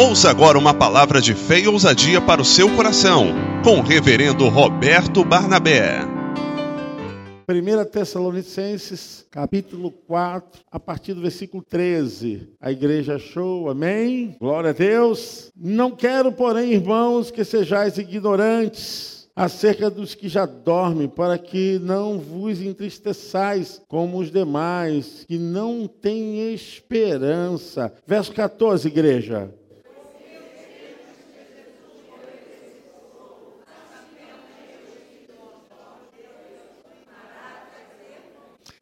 Ouça agora uma palavra de fé e ousadia para o seu coração, com o reverendo Roberto Barnabé. 1 Tessalonicenses, capítulo 4, a partir do versículo 13. A igreja achou, amém? Glória a Deus. Não quero, porém, irmãos, que sejais ignorantes acerca dos que já dormem, para que não vos entristeçais como os demais, que não têm esperança. Verso 14, igreja.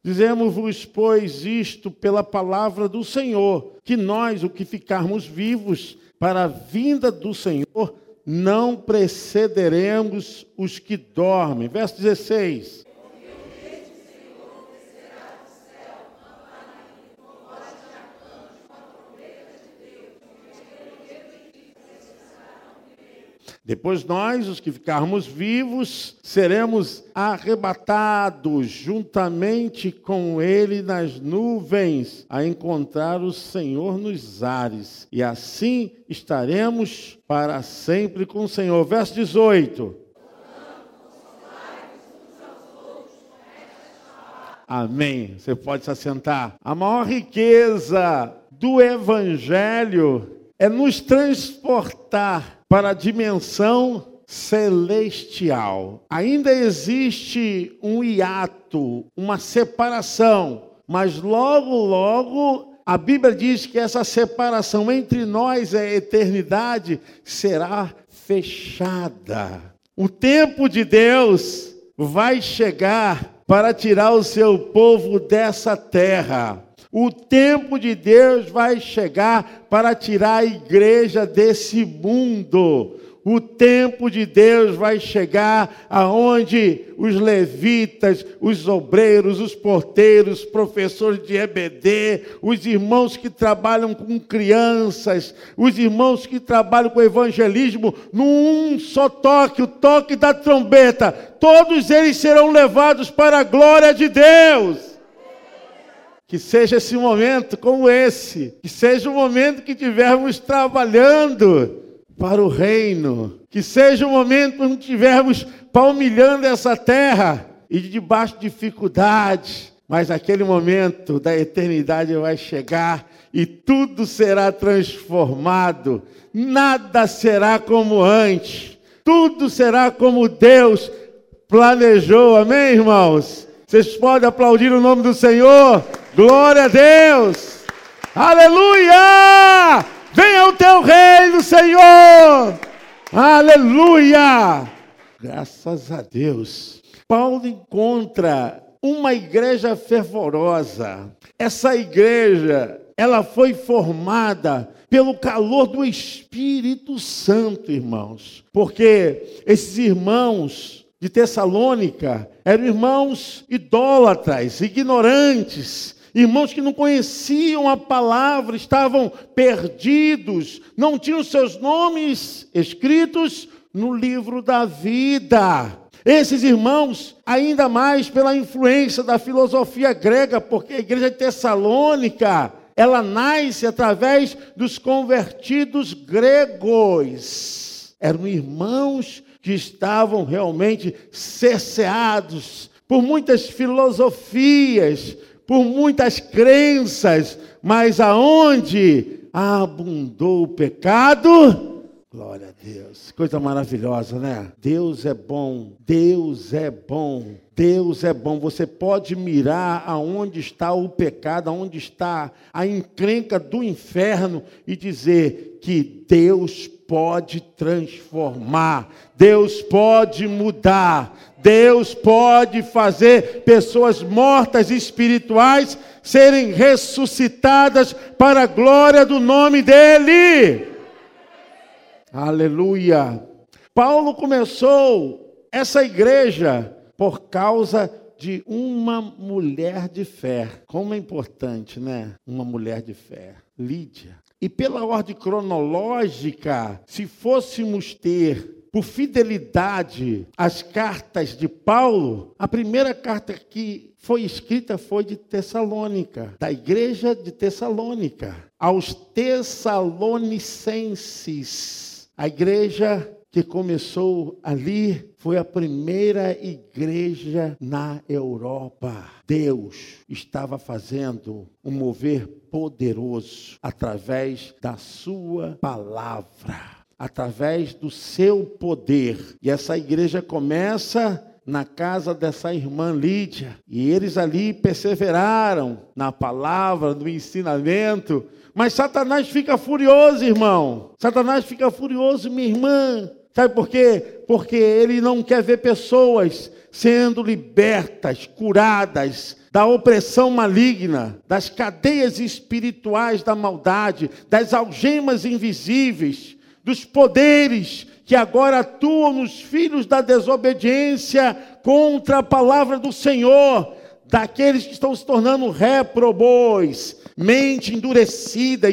Dizemos-vos, pois, isto pela palavra do Senhor, que nós, o que ficarmos vivos para a vinda do Senhor, não precederemos os que dormem. Verso 16. Depois nós, os que ficarmos vivos, seremos arrebatados juntamente com ele nas nuvens, a encontrar o Senhor nos ares. E assim estaremos para sempre com o Senhor. Verso 18. Amém. Você pode se assentar. A maior riqueza do Evangelho é nos transportar para a dimensão celestial. Ainda existe um hiato, uma separação, mas logo, logo a Bíblia diz que essa separação entre nós e a eternidade será fechada. O tempo de Deus vai chegar para tirar o seu povo dessa terra. O tempo de Deus vai chegar para tirar a igreja desse mundo. O tempo de Deus vai chegar aonde os levitas, os obreiros, os porteiros, professores de EBD, os irmãos que trabalham com crianças, os irmãos que trabalham com evangelismo, num só toque, o toque da trombeta, todos eles serão levados para a glória de Deus. Que seja esse momento como esse, que seja o momento que estivermos trabalhando para o reino, que seja o momento que estivermos palmilhando essa terra e de debaixo de dificuldades, mas aquele momento da eternidade vai chegar e tudo será transformado, nada será como antes, tudo será como Deus planejou, amém, irmãos? Vocês podem aplaudir o nome do Senhor? Glória a Deus! Aleluia! Venha o teu reino, Senhor! Aleluia! Graças a Deus. Paulo encontra uma igreja fervorosa. Essa igreja, ela foi formada pelo calor do Espírito Santo, irmãos. Porque esses irmãos de Tessalônica eram irmãos idólatras, ignorantes, Irmãos que não conheciam a palavra, estavam perdidos, não tinham seus nomes escritos no livro da vida. Esses irmãos, ainda mais pela influência da filosofia grega, porque a igreja de Tessalônica, ela nasce através dos convertidos gregos. Eram irmãos que estavam realmente cerceados por muitas filosofias, por muitas crenças, mas aonde abundou o pecado, glória a Deus. Coisa maravilhosa, né? Deus é bom, Deus é bom. Deus é bom. Você pode mirar aonde está o pecado, aonde está a encrenca do inferno e dizer que Deus pode transformar, Deus pode mudar, Deus pode fazer pessoas mortas espirituais serem ressuscitadas para a glória do nome dEle. Aleluia. Paulo começou essa igreja por causa de uma mulher de fé. Como é importante, né? Uma mulher de fé. Lídia. E pela ordem cronológica, se fôssemos ter por fidelidade às cartas de Paulo, a primeira carta que foi escrita foi de Tessalônica, da igreja de Tessalônica, aos Tessalonicenses, a igreja que começou ali foi a primeira igreja na Europa. Deus estava fazendo um mover poderoso através da sua palavra, através do seu poder. E essa igreja começa na casa dessa irmã Lídia. E eles ali perseveraram na palavra, no ensinamento. Mas Satanás fica furioso, irmão. Satanás fica furioso, minha irmã. Sabe por quê? Porque ele não quer ver pessoas sendo libertas, curadas da opressão maligna, das cadeias espirituais da maldade, das algemas invisíveis, dos poderes que agora atuam nos filhos da desobediência contra a palavra do Senhor, daqueles que estão se tornando reprobos, mente endurecida,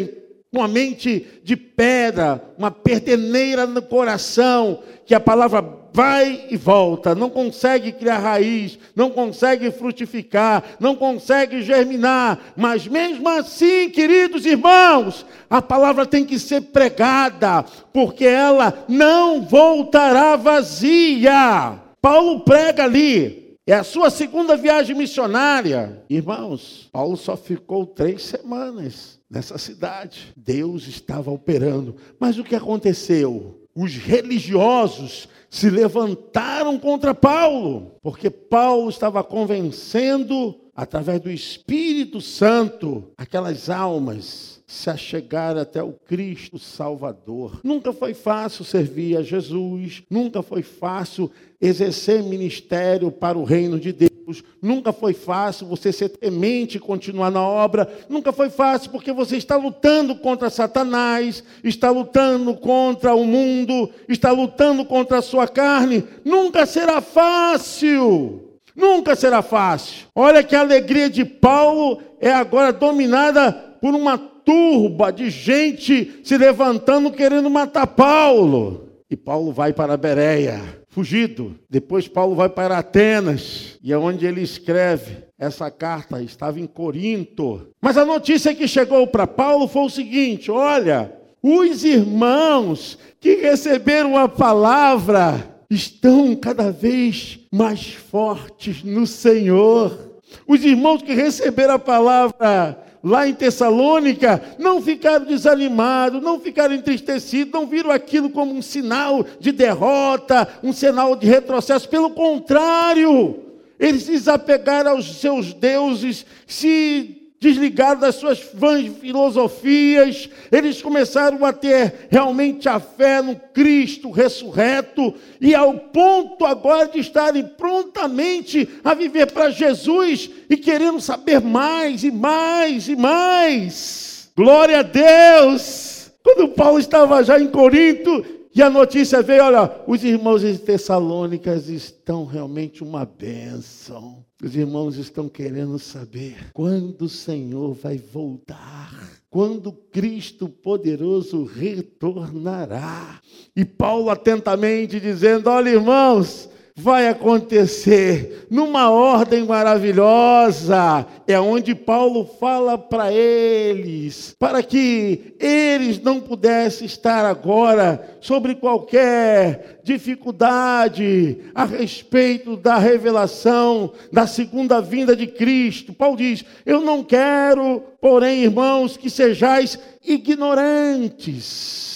uma mente de pedra, uma perdeneira no coração, que a palavra vai e volta, não consegue criar raiz, não consegue frutificar, não consegue germinar, mas mesmo assim, queridos irmãos, a palavra tem que ser pregada, porque ela não voltará vazia. Paulo prega ali, é a sua segunda viagem missionária. Irmãos, Paulo só ficou três semanas nessa cidade. Deus estava operando. Mas o que aconteceu? Os religiosos se levantaram contra Paulo, porque Paulo estava convencendo, através do Espírito Santo, aquelas almas se achegar até o Cristo Salvador. Nunca foi fácil servir a Jesus, nunca foi fácil exercer ministério para o reino de Deus. Nunca foi fácil você ser temente e continuar na obra. Nunca foi fácil porque você está lutando contra Satanás, está lutando contra o mundo, está lutando contra a sua carne. Nunca será fácil. Nunca será fácil. Olha que a alegria de Paulo é agora dominada por uma turba de gente se levantando querendo matar Paulo. E Paulo vai para Bereia, fugido. Depois Paulo vai para Atenas, e é onde ele escreve essa carta, estava em Corinto. Mas a notícia que chegou para Paulo foi o seguinte: olha, os irmãos que receberam a palavra estão cada vez mais fortes no Senhor. Os irmãos que receberam a palavra lá em Tessalônica, não ficaram desanimados, não ficaram entristecidos, não viram aquilo como um sinal de derrota, um sinal de retrocesso, pelo contrário, eles se desapegaram aos seus deuses, se desligaram das suas vãs filosofias, eles começaram a ter realmente a fé no Cristo ressurreto, e ao ponto agora de estarem prontamente a viver para Jesus e querendo saber mais e mais e mais. Glória a Deus! Quando Paulo estava já em Corinto, e a notícia veio: olha, os irmãos de Tessalônicas estão realmente uma bênção. Os irmãos estão querendo saber quando o Senhor vai voltar, quando Cristo poderoso retornará. E Paulo atentamente dizendo: Olha, irmãos, vai acontecer numa ordem maravilhosa. É onde Paulo fala para eles, para que eles não pudessem estar agora sobre qualquer dificuldade a respeito da revelação da segunda vinda de Cristo. Paulo diz: Eu não quero, porém, irmãos, que sejais ignorantes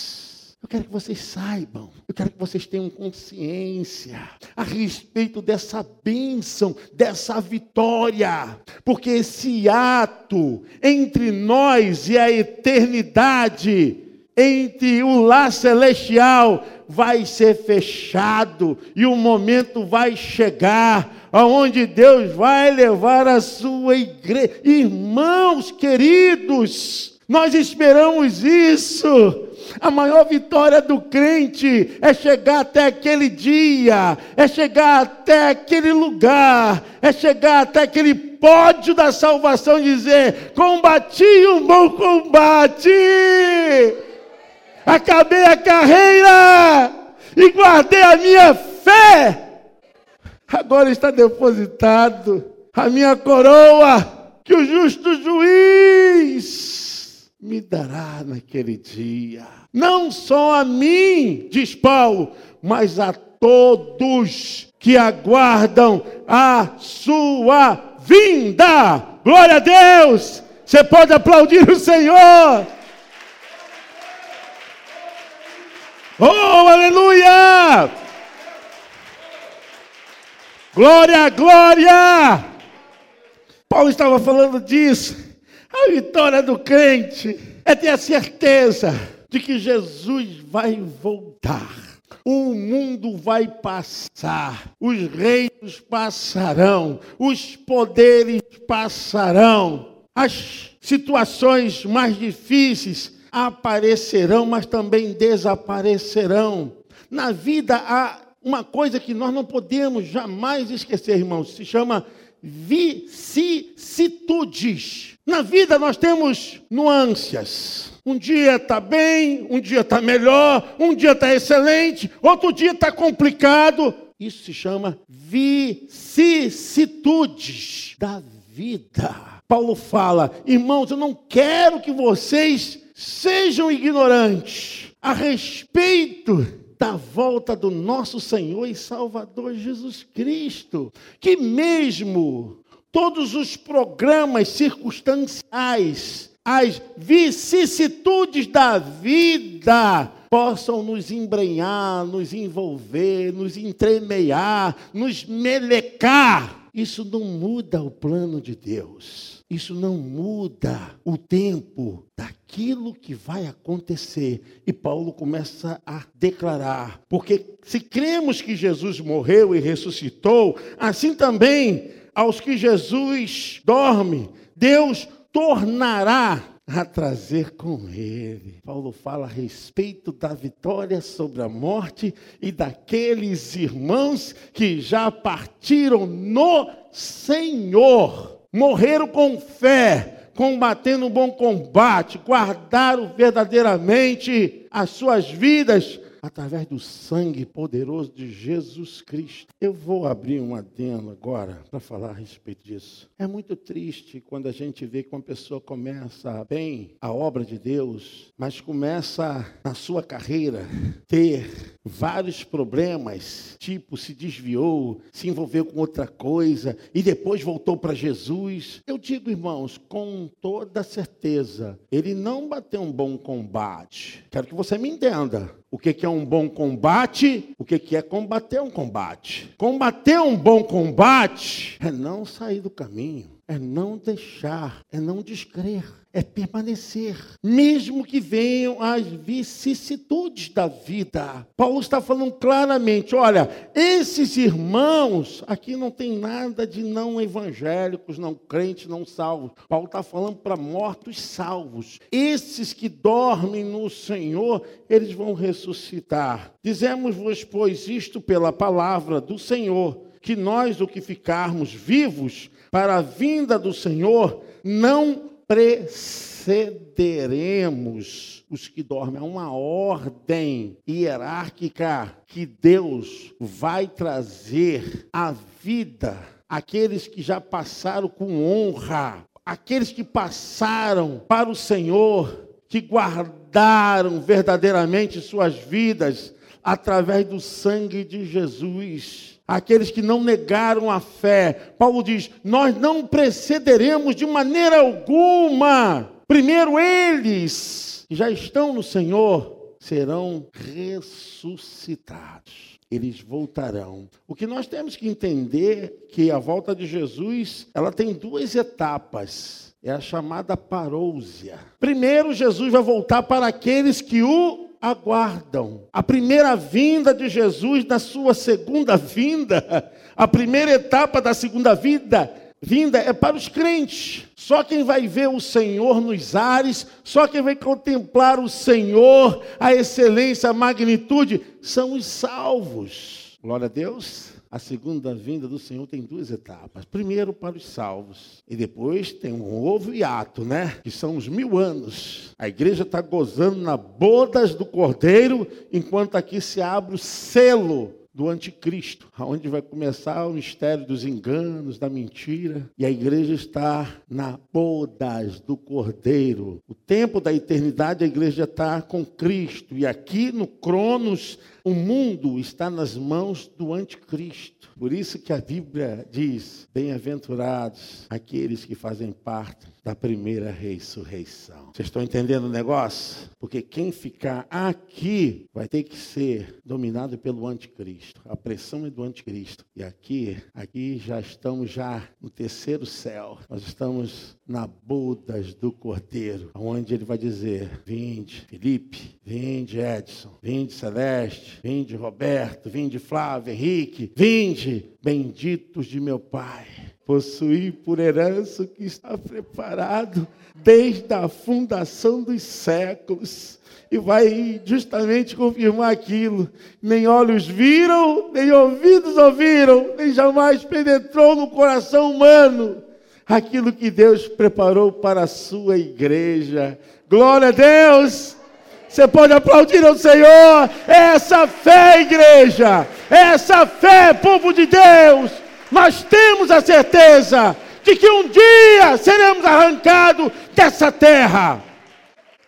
eu quero que vocês saibam, eu quero que vocês tenham consciência a respeito dessa bênção, dessa vitória, porque esse ato entre nós e a eternidade, entre o lar celestial, vai ser fechado e o momento vai chegar aonde Deus vai levar a sua igreja. Irmãos queridos, nós esperamos isso. A maior vitória do crente é chegar até aquele dia, é chegar até aquele lugar, é chegar até aquele pódio da salvação e dizer: combati um bom combate, acabei a carreira, e guardei a minha fé. Agora está depositado a minha coroa que o justo juiz me dará naquele dia. Não só a mim, diz Paulo, mas a todos que aguardam a sua vinda. Glória a Deus! Você pode aplaudir o Senhor. Oh, aleluia! Glória, glória! Paulo estava falando disso. A vitória do crente é ter a certeza de que Jesus vai voltar. O mundo vai passar, os reinos passarão, os poderes passarão, as situações mais difíceis aparecerão, mas também desaparecerão. Na vida há uma coisa que nós não podemos jamais esquecer, irmãos, se chama vicissitudes. Na vida nós temos nuances. Um dia está bem, um dia está melhor, um dia está excelente, outro dia está complicado. Isso se chama vicissitudes da vida. Paulo fala, irmãos, eu não quero que vocês sejam ignorantes a respeito da volta do nosso Senhor e Salvador Jesus Cristo, que mesmo todos os programas circunstanciais, as vicissitudes da vida, possam nos embrenhar, nos envolver, nos entremear, nos melecar. Isso não muda o plano de Deus. Isso não muda o tempo daquilo que vai acontecer. E Paulo começa a declarar: porque se cremos que Jesus morreu e ressuscitou, assim também aos que Jesus dorme, Deus tornará a trazer com ele. Paulo fala a respeito da vitória sobre a morte e daqueles irmãos que já partiram no Senhor morreram com fé, combatendo um bom combate, guardaram verdadeiramente as suas vidas através do sangue poderoso de Jesus Cristo. Eu vou abrir um adendo agora para falar a respeito disso. É muito triste quando a gente vê que uma pessoa começa bem a obra de Deus, mas começa na sua carreira ter vários problemas, tipo se desviou, se envolveu com outra coisa e depois voltou para Jesus. Eu digo, irmãos, com toda certeza, ele não bateu um bom combate. Quero que você me entenda. O que é um bom combate? O que é combater um combate? Combater um bom combate é não sair do caminho é não deixar, é não descrer, é permanecer, mesmo que venham as vicissitudes da vida. Paulo está falando claramente: olha, esses irmãos, aqui não tem nada de não evangélicos, não crentes, não salvos. Paulo está falando para mortos salvos. Esses que dormem no Senhor, eles vão ressuscitar. Dizemos-vos, pois, isto pela palavra do Senhor, que nós, o que ficarmos vivos, para a vinda do Senhor, não precederemos os que dormem. É uma ordem hierárquica que Deus vai trazer à vida aqueles que já passaram com honra, aqueles que passaram para o Senhor, que guardaram verdadeiramente suas vidas através do sangue de Jesus aqueles que não negaram a fé. Paulo diz: Nós não precederemos de maneira alguma. Primeiro, eles que já estão no Senhor serão ressuscitados. Eles voltarão. O que nós temos que entender que a volta de Jesus, ela tem duas etapas. É a chamada parousia. Primeiro, Jesus vai voltar para aqueles que o aguardam a primeira vinda de Jesus na sua segunda vinda. A primeira etapa da segunda vida, vinda é para os crentes. Só quem vai ver o Senhor nos ares, só quem vai contemplar o Senhor, a excelência, a magnitude, são os salvos. Glória a Deus. A segunda vinda do Senhor tem duas etapas. Primeiro para os salvos, e depois tem um novo hiato, né? Que são os mil anos. A igreja está gozando na bodas do Cordeiro, enquanto aqui se abre o selo do anticristo, onde vai começar o mistério dos enganos, da mentira, e a igreja está na bodas do Cordeiro. O tempo da eternidade a igreja está com Cristo, e aqui no Cronos o mundo está nas mãos do anticristo. Por isso que a Bíblia diz: bem-aventurados aqueles que fazem parte da primeira ressurreição. Vocês estão entendendo o negócio? Porque quem ficar aqui vai ter que ser dominado pelo anticristo. A pressão é do anticristo. E aqui, aqui já estamos já no terceiro céu. Nós estamos na bodas do Cordeiro, onde ele vai dizer: Vinde, Felipe, vinde, Edson, vinde, Celeste, vinde, Roberto, vinde, Flávio, Henrique, vinde, benditos de meu Pai. Possuí por herança o que está preparado desde a fundação dos séculos. E vai justamente confirmar aquilo. Nem olhos viram, nem ouvidos ouviram, nem jamais penetrou no coração humano aquilo que Deus preparou para a sua igreja. Glória a Deus! Você pode aplaudir ao Senhor. Essa fé, igreja, essa fé, povo de Deus, nós temos a certeza de que um dia seremos arrancados dessa terra.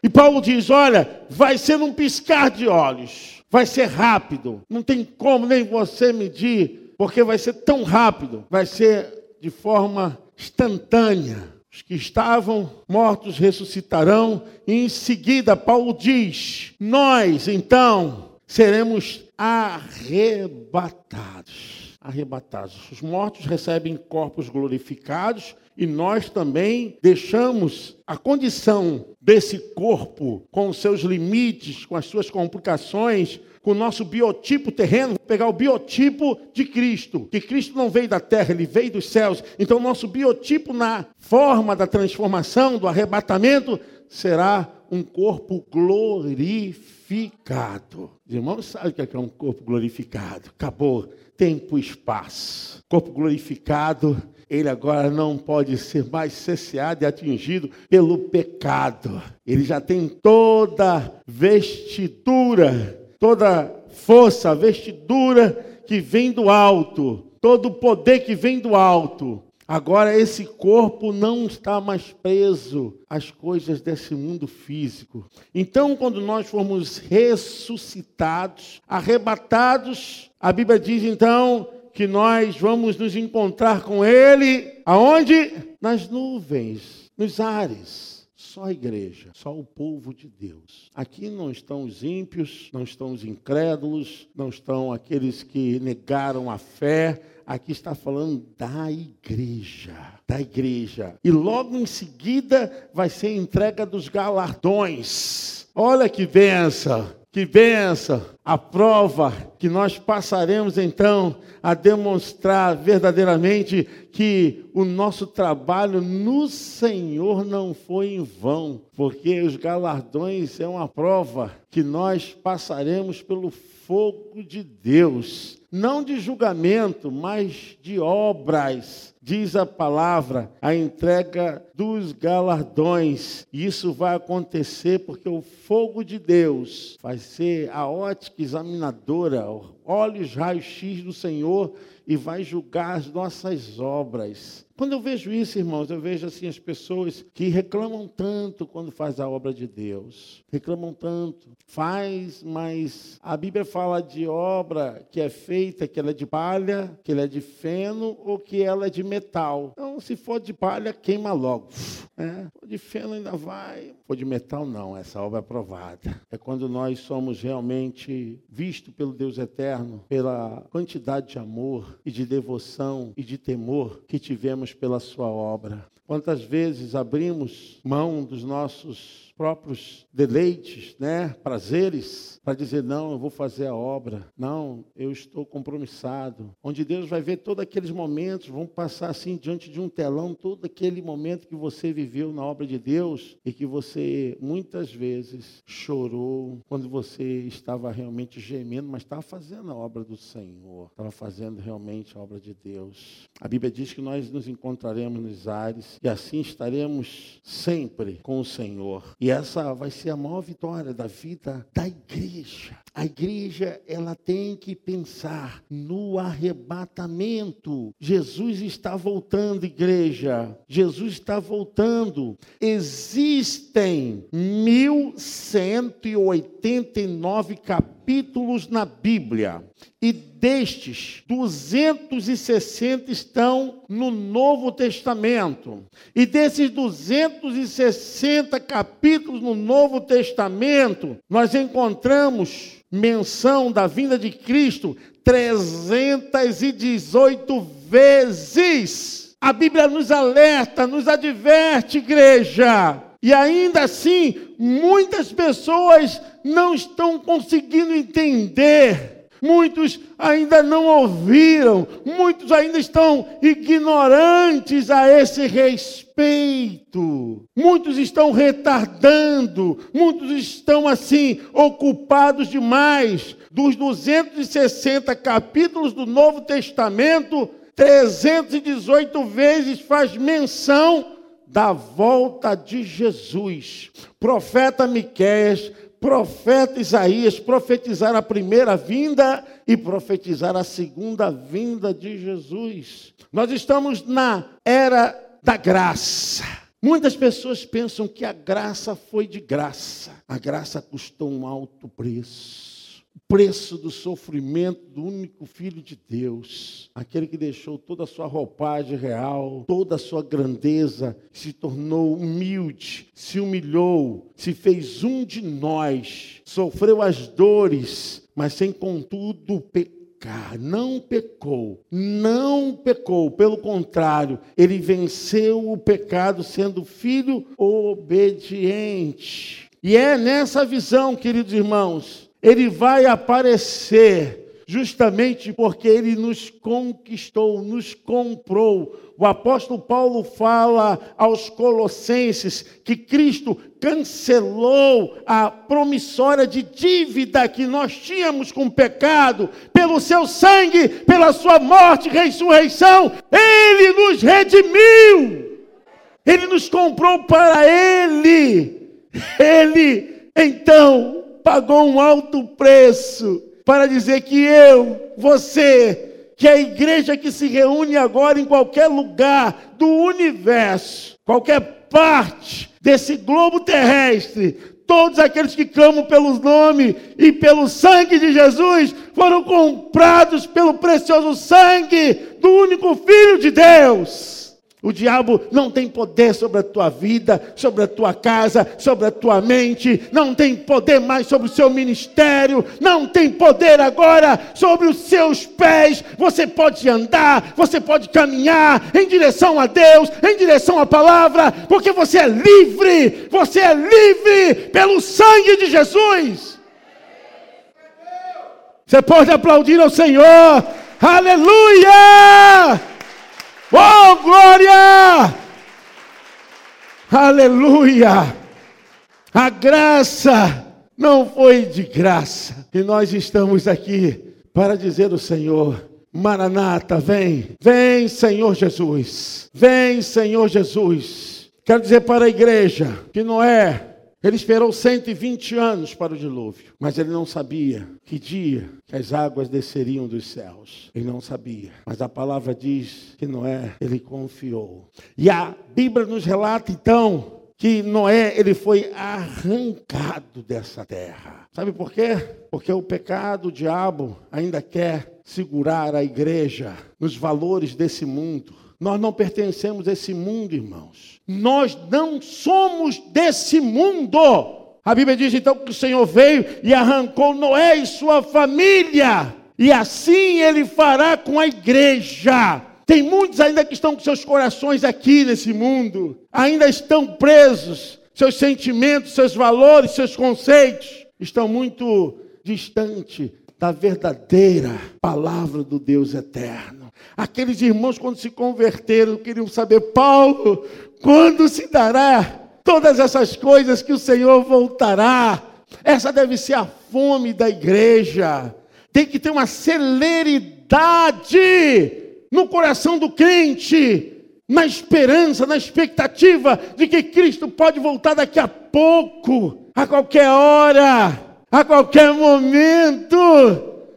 E Paulo diz: olha, vai ser num piscar de olhos, vai ser rápido, não tem como nem você medir, porque vai ser tão rápido, vai ser de forma instantânea. Os que estavam mortos ressuscitarão, e em seguida, Paulo diz: Nós, então, seremos arrebatados. Arrebatados. Os mortos recebem corpos glorificados e nós também deixamos a condição desse corpo, com seus limites, com as suas complicações, com o nosso biotipo terreno, pegar o biotipo de Cristo, que Cristo não veio da terra, ele veio dos céus. Então, o nosso biotipo na forma da transformação, do arrebatamento, será um corpo glorificado. Os irmãos sabem o que é um corpo glorificado. Acabou tempo e espaço. Corpo glorificado, ele agora não pode ser mais cesseado e atingido pelo pecado. Ele já tem toda vestidura toda força, vestidura que vem do alto, todo poder que vem do alto. Agora esse corpo não está mais preso às coisas desse mundo físico. Então, quando nós formos ressuscitados, arrebatados, a Bíblia diz então que nós vamos nos encontrar com ele aonde? Nas nuvens, nos ares. Só a igreja, só o povo de Deus. Aqui não estão os ímpios, não estão os incrédulos, não estão aqueles que negaram a fé. Aqui está falando da igreja, da igreja. E logo em seguida vai ser entrega dos galardões. Olha que benção, que benção. A prova que nós passaremos então a demonstrar verdadeiramente que o nosso trabalho no Senhor não foi em vão, porque os galardões é uma prova que nós passaremos pelo fogo de Deus, não de julgamento, mas de obras. Diz a palavra, a entrega dos galardões. Isso vai acontecer porque o fogo de Deus vai ser a ótica examinadora, olhos raio-x do Senhor e vai julgar as nossas obras. Quando eu vejo isso, irmãos, eu vejo assim as pessoas que reclamam tanto quando faz a obra de Deus. Reclamam tanto. Faz, mas a Bíblia fala de obra que é feita, que ela é de palha, que ela é de feno ou que ela é de metal. Então, se for de palha, queima logo. É, de feno ainda vai. For de metal, não. Essa obra é aprovada. É quando nós somos realmente vistos pelo Deus eterno, pela quantidade de amor e de devoção e de temor que tivemos pela sua obra. Quantas vezes abrimos mão dos nossos próprios deleites, né, prazeres, para dizer não, eu vou fazer a obra. Não, eu estou compromissado. Onde Deus vai ver todos aqueles momentos, vão passar assim diante de um telão todo aquele momento que você viveu na obra de Deus e que você muitas vezes chorou quando você estava realmente gemendo, mas estava fazendo a obra do Senhor, estava fazendo realmente a obra de Deus. A Bíblia diz que nós nos encontraremos nos ares e assim estaremos sempre com o Senhor. E essa vai ser a maior vitória da vida da igreja. A igreja, ela tem que pensar no arrebatamento. Jesus está voltando, igreja. Jesus está voltando. Existem 1189 capítulos na Bíblia. E destes, 260 estão no Novo Testamento. E desses 260 capítulos no Novo Testamento, nós encontramos menção da vinda de Cristo 318 vezes. A Bíblia nos alerta, nos adverte, igreja. E ainda assim, muitas pessoas não estão conseguindo entender muitos ainda não ouviram, muitos ainda estão ignorantes a esse respeito, muitos estão retardando, muitos estão assim ocupados demais. Dos 260 capítulos do Novo Testamento, 318 vezes faz menção da volta de Jesus. Profeta Miqueias profeta Isaías profetizar a primeira vinda e profetizar a segunda vinda de Jesus. Nós estamos na era da graça. Muitas pessoas pensam que a graça foi de graça. A graça custou um alto preço preço do sofrimento do único Filho de Deus, aquele que deixou toda a sua roupagem real, toda a sua grandeza, se tornou humilde, se humilhou, se fez um de nós, sofreu as dores, mas sem contudo pecar, não pecou, não pecou, pelo contrário, ele venceu o pecado sendo filho obediente. E é nessa visão, queridos irmãos, ele vai aparecer justamente porque ele nos conquistou, nos comprou. O apóstolo Paulo fala aos Colossenses que Cristo cancelou a promissória de dívida que nós tínhamos com o pecado, pelo seu sangue, pela sua morte e ressurreição, ele nos redimiu. Ele nos comprou para ele. Ele então pagou um alto preço para dizer que eu, você, que é a igreja que se reúne agora em qualquer lugar do universo, qualquer parte desse globo terrestre, todos aqueles que clamam pelo nome e pelo sangue de Jesus foram comprados pelo precioso sangue do único Filho de Deus. O diabo não tem poder sobre a tua vida, sobre a tua casa, sobre a tua mente, não tem poder mais sobre o seu ministério, não tem poder agora sobre os seus pés. Você pode andar, você pode caminhar em direção a Deus, em direção à palavra, porque você é livre, você é livre pelo sangue de Jesus. Você pode aplaudir ao Senhor, aleluia! Oh, glória! Aleluia! A graça não foi de graça. E nós estamos aqui para dizer ao Senhor: Maranata, vem, vem, Senhor Jesus, vem, Senhor Jesus. Quero dizer para a igreja que não é ele esperou 120 anos para o dilúvio, mas ele não sabia que dia que as águas desceriam dos céus. Ele não sabia, mas a palavra diz que Noé, ele confiou. E a Bíblia nos relata então que Noé ele foi arrancado dessa terra. Sabe por quê? Porque o pecado, o diabo ainda quer segurar a igreja nos valores desse mundo. Nós não pertencemos a esse mundo, irmãos. Nós não somos desse mundo. A Bíblia diz então que o Senhor veio e arrancou Noé e sua família. E assim ele fará com a igreja. Tem muitos ainda que estão com seus corações aqui nesse mundo, ainda estão presos, seus sentimentos, seus valores, seus conceitos estão muito distante da verdadeira palavra do Deus eterno. Aqueles irmãos, quando se converteram, queriam saber, Paulo, quando se dará todas essas coisas que o Senhor voltará? Essa deve ser a fome da igreja. Tem que ter uma celeridade no coração do crente, na esperança, na expectativa de que Cristo pode voltar daqui a pouco, a qualquer hora, a qualquer momento,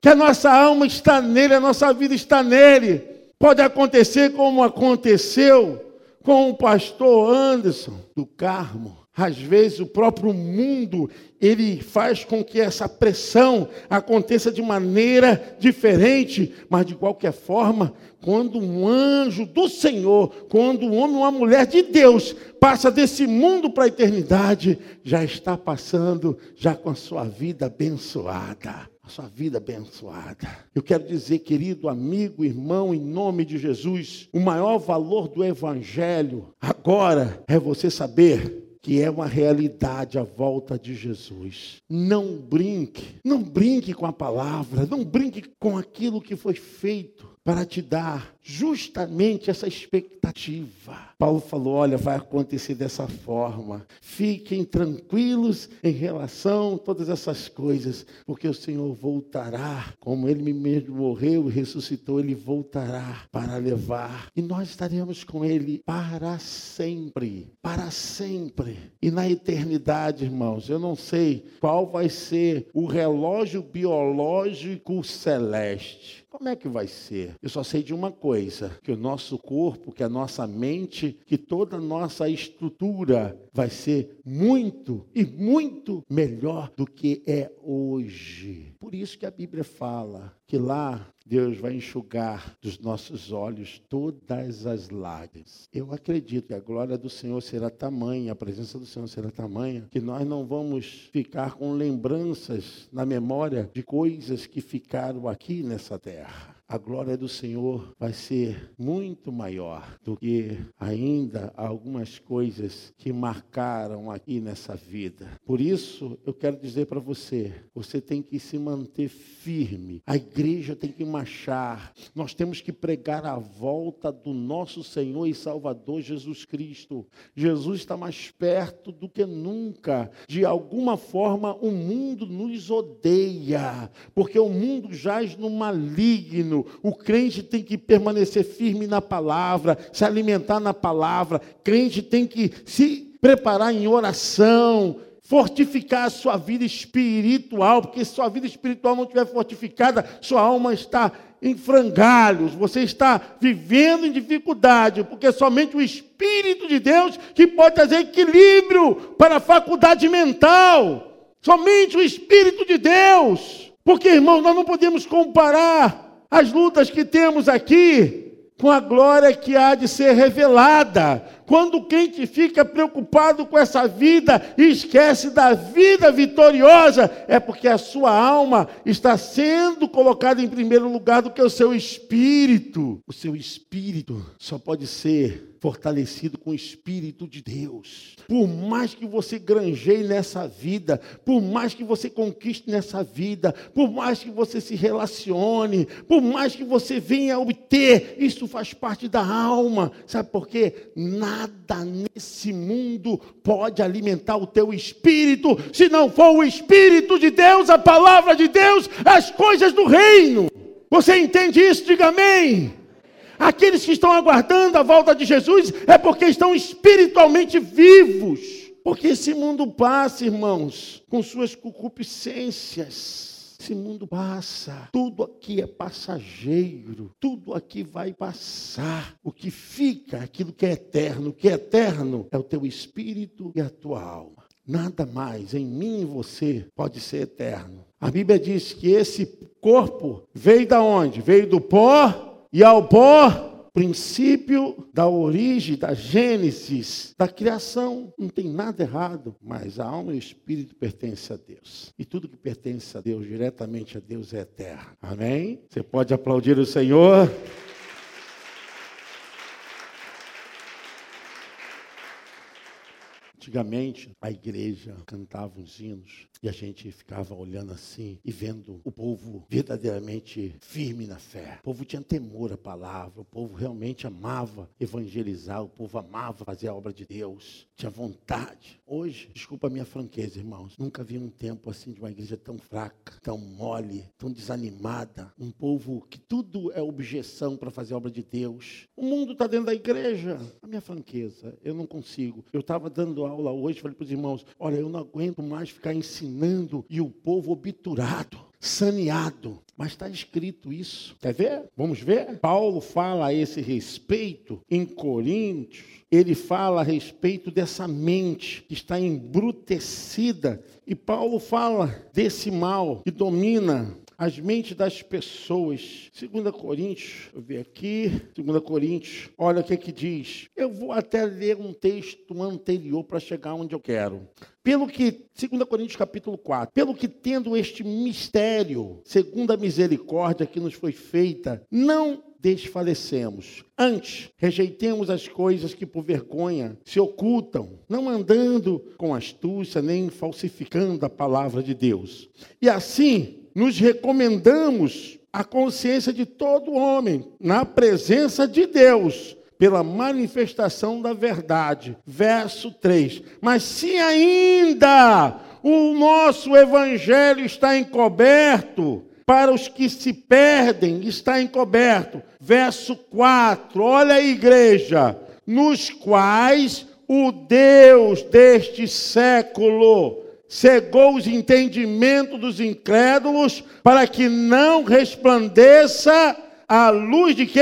que a nossa alma está nele, a nossa vida está nele. Pode acontecer como aconteceu com o pastor Anderson do Carmo. Às vezes o próprio mundo ele faz com que essa pressão aconteça de maneira diferente, mas de qualquer forma, quando um anjo do Senhor, quando um homem ou uma mulher de Deus passa desse mundo para a eternidade, já está passando já com a sua vida abençoada. A sua vida abençoada. Eu quero dizer, querido amigo, irmão, em nome de Jesus, o maior valor do Evangelho agora é você saber que é uma realidade a volta de Jesus. Não brinque, não brinque com a palavra, não brinque com aquilo que foi feito para te dar justamente essa expectativa. Paulo falou: olha, vai acontecer dessa forma. Fiquem tranquilos em relação a todas essas coisas, porque o Senhor voltará, como ele mesmo morreu e ressuscitou, ele voltará para levar. E nós estaremos com ele para sempre, para sempre. E na eternidade, irmãos, eu não sei qual vai ser o relógio biológico celeste como é que vai ser? Eu só sei de uma coisa: que o nosso corpo, que a nossa mente, que toda a nossa estrutura vai ser muito e muito melhor do que é hoje. Por isso que a Bíblia fala que lá Deus vai enxugar dos nossos olhos todas as lágrimas. Eu acredito que a glória do Senhor será tamanha, a presença do Senhor será tamanha, que nós não vamos ficar com lembranças na memória de coisas que ficaram aqui nessa terra a glória do Senhor vai ser muito maior do que ainda algumas coisas que marcaram aqui nessa vida. Por isso, eu quero dizer para você: você tem que se manter firme, a igreja tem que marchar, nós temos que pregar a volta do nosso Senhor e Salvador Jesus Cristo. Jesus está mais perto do que nunca. De alguma forma, o mundo nos odeia, porque o mundo jaz no maligno o crente tem que permanecer firme na palavra, se alimentar na palavra. Crente tem que se preparar em oração, fortificar a sua vida espiritual, porque se sua vida espiritual não estiver fortificada, sua alma está em frangalhos, você está vivendo em dificuldade, porque somente o Espírito de Deus que pode trazer equilíbrio para a faculdade mental. Somente o Espírito de Deus. Porque, irmãos, nós não podemos comparar as lutas que temos aqui com a glória que há de ser revelada. Quando o crente fica preocupado com essa vida e esquece da vida vitoriosa, é porque a sua alma está sendo colocada em primeiro lugar do que o seu espírito. O seu espírito só pode ser fortalecido com o Espírito de Deus. Por mais que você granjeie nessa vida, por mais que você conquiste nessa vida, por mais que você se relacione, por mais que você venha obter, isso faz parte da alma. Sabe por quê? Nada nesse mundo pode alimentar o teu espírito, se não for o Espírito de Deus, a palavra de Deus, as coisas do reino. Você entende isso? Diga amém. Aqueles que estão aguardando a volta de Jesus é porque estão espiritualmente vivos. Porque esse mundo passa, irmãos, com suas concupiscências. Esse mundo passa, tudo aqui é passageiro, tudo aqui vai passar. O que fica, aquilo que é eterno, o que é eterno é o teu espírito e a tua alma. Nada mais em mim e você pode ser eterno. A Bíblia diz que esse corpo veio da onde? Veio do pó e ao pó, princípio da origem, da gênesis, da criação. Não tem nada errado, mas a alma e o espírito pertencem a Deus. E tudo que pertence a Deus, diretamente a Deus, é eterno. Amém? Você pode aplaudir o Senhor? Antigamente, a igreja cantava os hinos e a gente ficava olhando assim e vendo o povo verdadeiramente firme na fé. O povo tinha temor à palavra, o povo realmente amava evangelizar, o povo amava fazer a obra de Deus, tinha vontade. Hoje, desculpa a minha franqueza, irmãos, nunca vi um tempo assim de uma igreja tão fraca, tão mole, tão desanimada. Um povo que tudo é objeção para fazer a obra de Deus. O mundo está dentro da igreja. A minha franqueza, eu não consigo. Eu estava dando aula hoje, falei para os irmãos: olha, eu não aguento mais ficar ensinando e o povo obturado, saneado. Mas está escrito isso. Quer ver? Vamos ver? Paulo fala a esse respeito em Coríntios. Ele fala a respeito dessa mente que está embrutecida. E Paulo fala desse mal que domina as mentes das pessoas. 2 Coríntios, eu ver aqui, 2 Coríntios, olha o que é que diz. Eu vou até ler um texto anterior para chegar onde eu quero. Pelo que, 2 Coríntios capítulo 4, pelo que tendo este mistério, segundo a misericórdia que nos foi feita, não desfalecemos. Antes, rejeitemos as coisas que por vergonha se ocultam, não andando com astúcia nem falsificando a palavra de Deus. E assim, nos recomendamos a consciência de todo homem na presença de Deus pela manifestação da verdade. Verso 3. Mas se ainda o nosso evangelho está encoberto, para os que se perdem está encoberto. Verso 4. Olha a igreja, nos quais o Deus deste século cegou os entendimentos dos incrédulos, para que não resplandeça a luz de quê?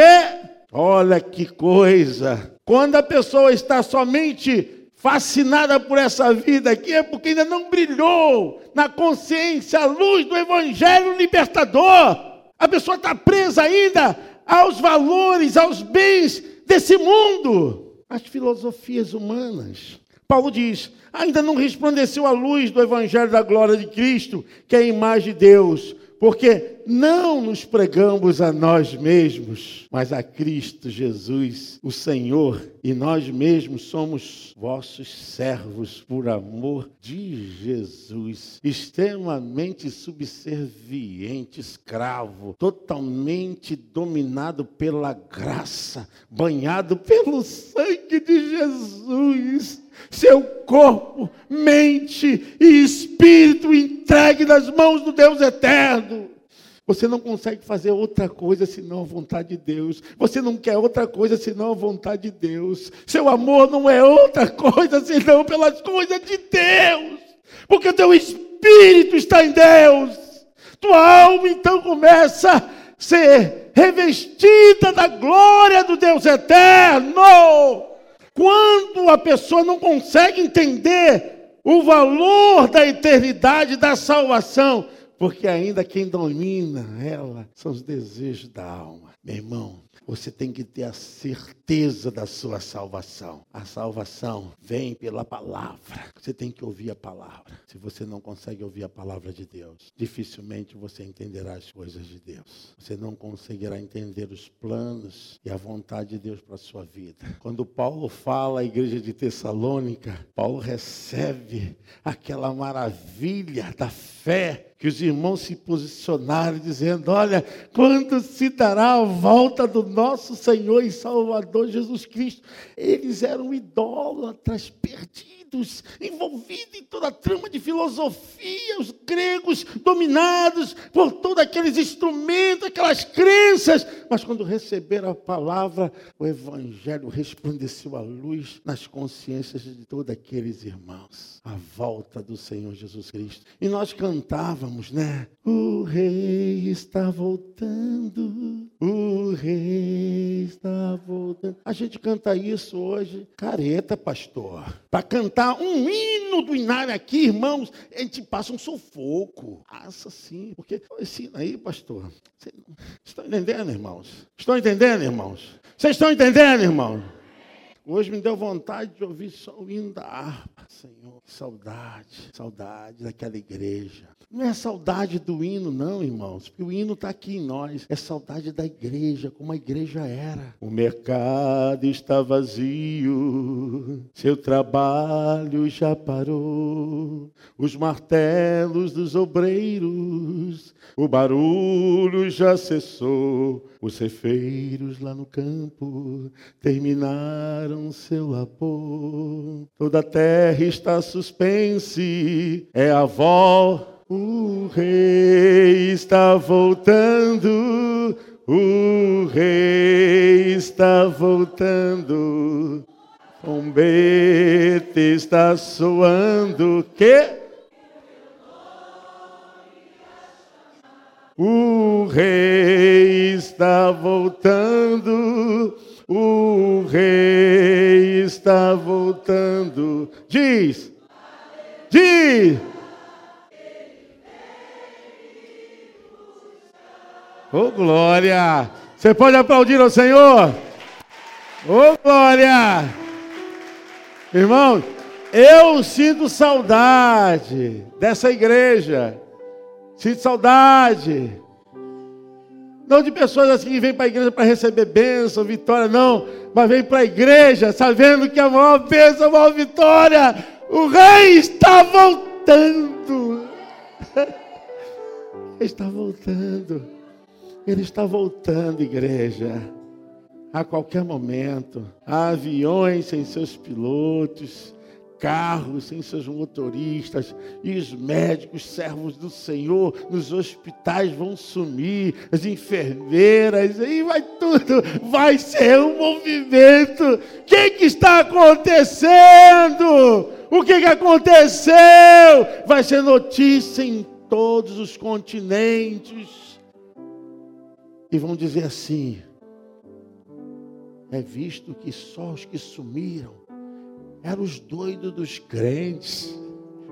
Olha que coisa! Quando a pessoa está somente fascinada por essa vida aqui, é porque ainda não brilhou na consciência a luz do Evangelho libertador. A pessoa está presa ainda aos valores, aos bens desse mundo, às filosofias humanas. Paulo diz: ainda não resplandeceu a luz do Evangelho da glória de Cristo, que é a imagem de Deus, porque não nos pregamos a nós mesmos, mas a Cristo Jesus, o Senhor, e nós mesmos somos vossos servos por amor de Jesus, extremamente subserviente, escravo, totalmente dominado pela graça, banhado pelo sangue de Jesus seu corpo, mente e espírito entregue nas mãos do Deus eterno. Você não consegue fazer outra coisa senão a vontade de Deus. Você não quer outra coisa senão a vontade de Deus. Seu amor não é outra coisa senão pelas coisas de Deus. Porque teu espírito está em Deus. Tua alma então começa a ser revestida da glória do Deus eterno. Quando a pessoa não consegue entender o valor da eternidade, da salvação, porque ainda quem domina ela são os desejos da alma. Meu irmão, você tem que ter a certeza da sua salvação. A salvação vem pela palavra. Você tem que ouvir a palavra. Se você não consegue ouvir a palavra de Deus, dificilmente você entenderá as coisas de Deus. Você não conseguirá entender os planos e a vontade de Deus para a sua vida. Quando Paulo fala à igreja de Tessalônica, Paulo recebe aquela maravilha da fé que os irmãos se posicionaram dizendo: Olha, quando se dará a volta do nosso Senhor e Salvador Jesus Cristo? Eles eram idólatras perdidos espíritos envolvidos em toda a trama de filosofia, os gregos dominados por todos aqueles instrumentos, aquelas crenças. Mas quando receberam a palavra, o Evangelho resplandeceu a luz nas consciências de todos aqueles irmãos. A volta do Senhor Jesus Cristo. E nós cantávamos, né? O Rei está voltando, o Rei está voltando. A gente canta isso hoje, careta, pastor. Para cantar cantar um hino do Inário aqui, irmãos, a gente passa um sufoco. Passa sim, porque ensina aí, pastor. Vocês estão entendendo, irmãos? Estão entendendo, irmãos? Vocês estão entendendo, irmãos? Hoje me deu vontade de ouvir só o hino da harpa, Senhor. Saudade, saudade daquela igreja. Não é saudade do hino, não, irmãos, porque o hino está aqui em nós. É saudade da igreja, como a igreja era. O mercado está vazio, seu trabalho já parou. Os martelos dos obreiros, o barulho já cessou. Os cefeiros lá no campo terminaram seu labor. Toda a terra está suspense, é a avó. O rei está voltando, o rei está voltando. Trombeta está soando, que? O rei está voltando, o rei está voltando. Diz, diz. Oh, glória! Você pode aplaudir ao Senhor? Oh, glória! Irmão, eu sinto saudade dessa igreja. Sinto saudade. Não de pessoas assim que vêm para a igreja para receber bênção, vitória, não. Mas vem para a igreja sabendo que a maior bênção, a maior vitória, o rei está voltando. Ele está voltando. Ele está voltando, igreja. A qualquer momento. Há aviões sem seus pilotos carros sem seus motoristas, e os médicos, servos do Senhor, nos hospitais vão sumir, as enfermeiras, aí vai tudo, vai ser um movimento. O que, que está acontecendo? O que, que aconteceu? Vai ser notícia em todos os continentes. E vão dizer assim: é visto que só os que sumiram eram os doidos dos crentes,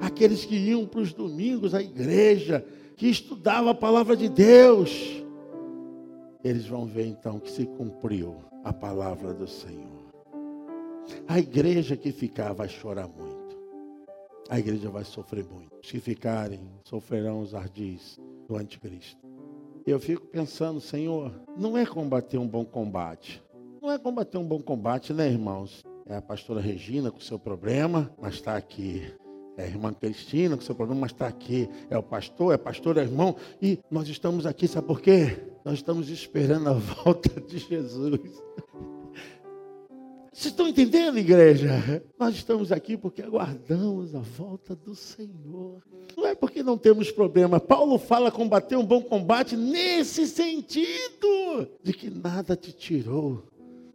aqueles que iam para os domingos à igreja, que estudavam a palavra de Deus. Eles vão ver então que se cumpriu a palavra do Senhor. A igreja que ficar vai chorar muito. A igreja vai sofrer muito. Os que ficarem sofrerão os ardis do anticristo. Eu fico pensando, Senhor, não é combater um bom combate. Não é combater um bom combate, né, irmãos? É a pastora Regina com seu problema, mas está aqui. É a irmã Cristina com seu problema, mas está aqui. É o pastor, é pastor, é irmão. E nós estamos aqui, sabe por quê? Nós estamos esperando a volta de Jesus. Vocês estão entendendo, igreja? Nós estamos aqui porque aguardamos a volta do Senhor. Não é porque não temos problema. Paulo fala combater um bom combate nesse sentido, de que nada te tirou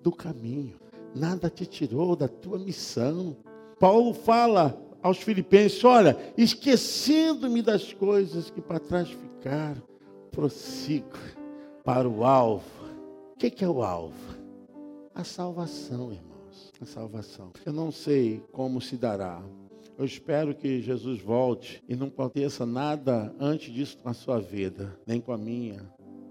do caminho nada te tirou da tua missão. Paulo fala aos filipenses: olha, esquecendo-me das coisas que para trás ficaram, prossigo para o alvo. O que é o alvo? A salvação, irmãos. A salvação. Eu não sei como se dará. Eu espero que Jesus volte e não aconteça nada antes disso com a sua vida, nem com a minha.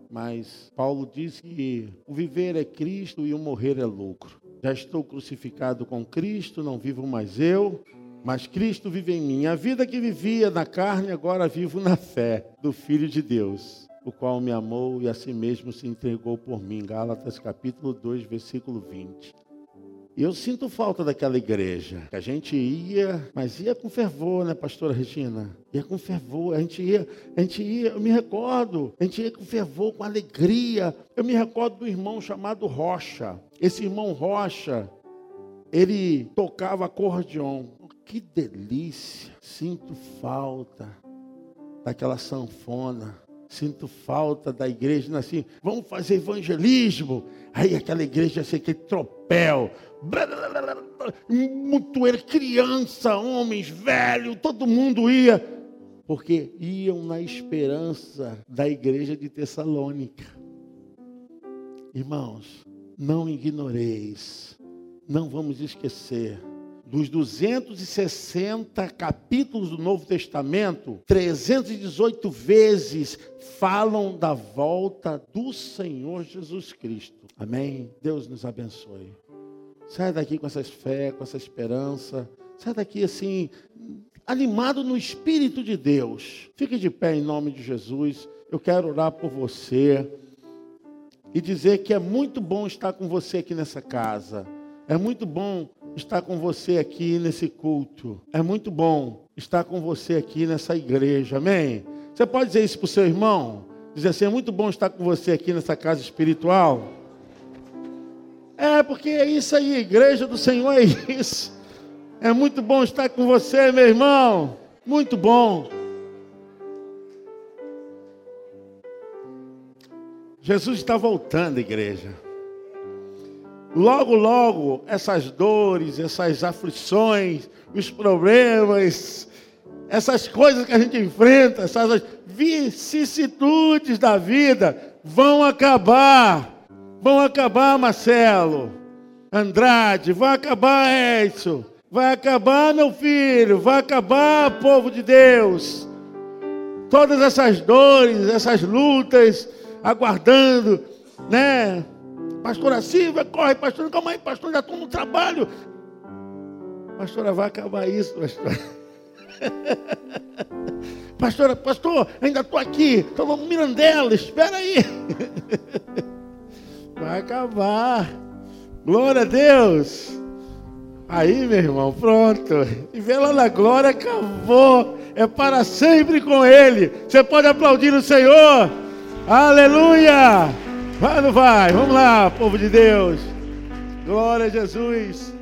Mas Paulo diz que o viver é Cristo e o morrer é lucro. Já estou crucificado com Cristo, não vivo mais eu, mas Cristo vive em mim. A vida que vivia na carne, agora vivo na fé do Filho de Deus, o qual me amou e a si mesmo se entregou por mim. Gálatas capítulo 2, versículo 20. Eu sinto falta daquela igreja. A gente ia, mas ia com fervor, né, pastora Regina? Ia com fervor. A gente ia, a gente ia, eu me recordo, a gente ia com fervor, com alegria. Eu me recordo do irmão chamado Rocha. Esse irmão Rocha, ele tocava acordeon. Que delícia! Sinto falta daquela sanfona. Sinto falta da igreja, assim, vamos fazer evangelismo. Aí aquela igreja, assim, aquele tropel, mutoeira, criança, homens, velho, todo mundo ia, porque iam na esperança da igreja de Tessalônica. Irmãos, não ignoreis, não vamos esquecer dos 260 capítulos do Novo Testamento, 318 vezes falam da volta do Senhor Jesus Cristo. Amém? Deus nos abençoe. Sai daqui com essa fé, com essa esperança. Sai daqui assim, animado no Espírito de Deus. Fique de pé em nome de Jesus. Eu quero orar por você e dizer que é muito bom estar com você aqui nessa casa. É muito bom estar com você aqui nesse culto. É muito bom estar com você aqui nessa igreja. Amém? Você pode dizer isso para o seu irmão? Dizer assim: é muito bom estar com você aqui nessa casa espiritual. É, porque é isso aí, igreja do Senhor é isso. É muito bom estar com você, meu irmão. Muito bom. Jesus está voltando, igreja. Logo, logo, essas dores, essas aflições, os problemas, essas coisas que a gente enfrenta, essas vicissitudes da vida vão acabar. Vão acabar, Marcelo. Andrade, vão acabar, Edson. Vai acabar, meu filho. Vai acabar, povo de Deus. Todas essas dores, essas lutas, aguardando, né? Pastora Silvia, corre, pastor, calma aí, pastor, já estou no trabalho. Pastora, vai acabar isso, pastor. Pastora, pastor, ainda estou aqui, estou no Mirandela, espera aí. Vai acabar. Glória a Deus. Aí, meu irmão, pronto. E vê lá na glória, acabou. É para sempre com Ele. Você pode aplaudir o Senhor. Aleluia! Vai ou não vai? Vamos lá, povo de Deus. Glória a Jesus.